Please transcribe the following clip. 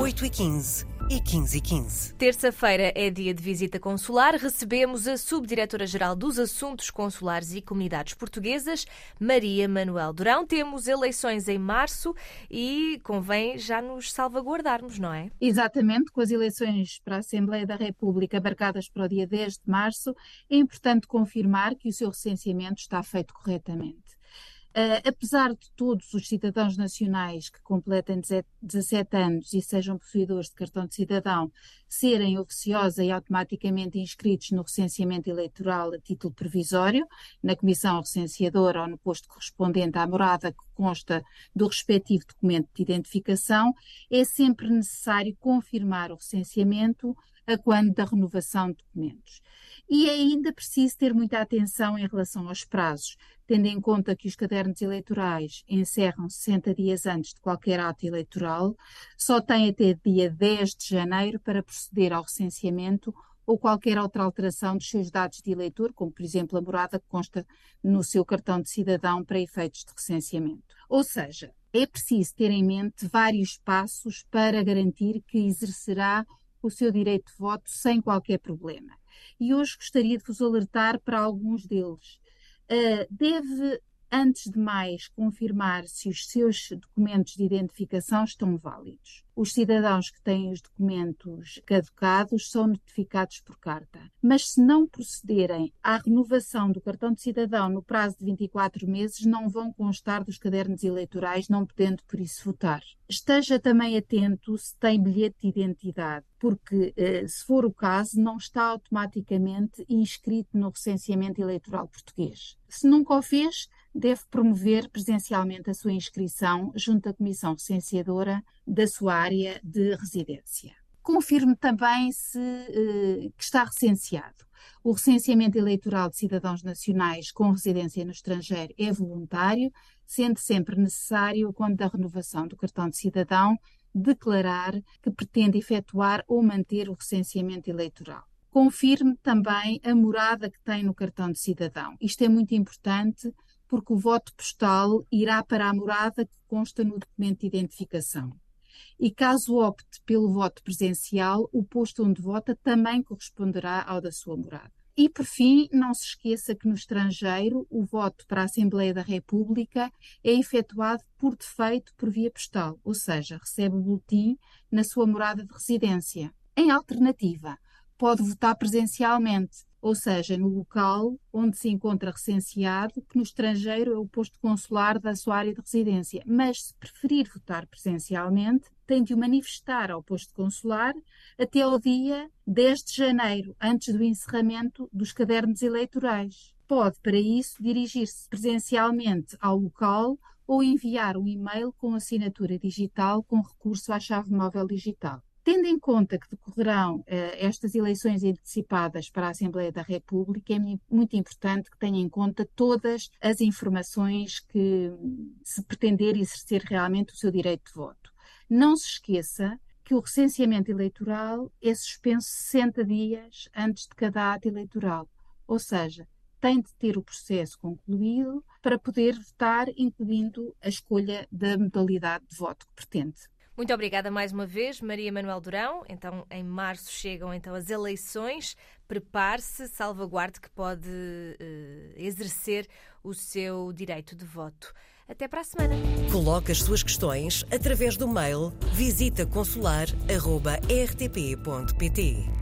8h15 e 15 e 15. Terça-feira é dia de visita consular. Recebemos a Subdiretora-Geral dos Assuntos Consulares e Comunidades Portuguesas, Maria Manuel Durão. Temos eleições em março e convém já nos salvaguardarmos, não é? Exatamente, com as eleições para a Assembleia da República marcadas para o dia 10 de março, é importante confirmar que o seu recenseamento está feito corretamente. Uh, apesar de todos os cidadãos nacionais que completem 17 anos e sejam possuidores de cartão de cidadão serem oficiosa e automaticamente inscritos no recenseamento eleitoral a título provisório, na comissão recenseadora ou no posto correspondente à morada que consta do respectivo documento de identificação, é sempre necessário confirmar o recenseamento a quando da renovação de documentos. E é ainda preciso ter muita atenção em relação aos prazos, tendo em conta que os cadernos eleitorais encerram 60 dias antes de qualquer ato eleitoral, só tem até dia 10 de janeiro para proceder ao recenseamento ou qualquer outra alteração dos seus dados de eleitor, como por exemplo a morada que consta no seu cartão de cidadão para efeitos de recenseamento. Ou seja, é preciso ter em mente vários passos para garantir que exercerá o seu direito de voto sem qualquer problema. E hoje gostaria de vos alertar para alguns deles. Uh, deve, antes de mais, confirmar se os seus documentos de identificação estão válidos. Os cidadãos que têm os documentos caducados são notificados por carta. Mas se não procederem à renovação do cartão de cidadão no prazo de 24 meses, não vão constar dos cadernos eleitorais, não podendo por isso votar. Esteja também atento se tem bilhete de identidade, porque, eh, se for o caso, não está automaticamente inscrito no recenseamento eleitoral português. Se nunca o fez, deve promover presencialmente a sua inscrição junto à Comissão Recenseadora da sua área de residência. Confirme também se eh, que está recenseado. O recenseamento eleitoral de cidadãos nacionais com residência no estrangeiro é voluntário, sendo sempre necessário, quando da renovação do cartão de cidadão, declarar que pretende efetuar ou manter o recenseamento eleitoral. Confirme também a morada que tem no cartão de cidadão. Isto é muito importante porque o voto postal irá para a morada que consta no documento de identificação. E caso opte pelo voto presencial, o posto onde vota também corresponderá ao da sua morada. E, por fim, não se esqueça que no estrangeiro o voto para a Assembleia da República é efetuado por defeito por via postal, ou seja, recebe o boletim na sua morada de residência. Em alternativa, pode votar presencialmente, ou seja, no local onde se encontra recenseado, que no estrangeiro é o posto consular da sua área de residência. Mas, se preferir votar presencialmente, tem de o manifestar ao posto consular até ao dia 10 de janeiro, antes do encerramento dos cadernos eleitorais. Pode, para isso, dirigir-se presencialmente ao local ou enviar um e-mail com assinatura digital com recurso à chave móvel digital. Tendo em conta que decorrerão eh, estas eleições antecipadas para a Assembleia da República, é muito importante que tenha em conta todas as informações que se pretender exercer realmente o seu direito de voto. Não se esqueça que o recenseamento eleitoral é suspenso 60 dias antes de cada ato eleitoral, ou seja, tem de ter o processo concluído para poder votar, incluindo a escolha da modalidade de voto que pretende. Muito obrigada mais uma vez, Maria Manuel Durão. Então, em março chegam então as eleições. Prepare-se, salvaguarde que pode uh, exercer o seu direito de voto. Até para a semana. Coloque as suas questões através do mail visitaconsular.rtp.pt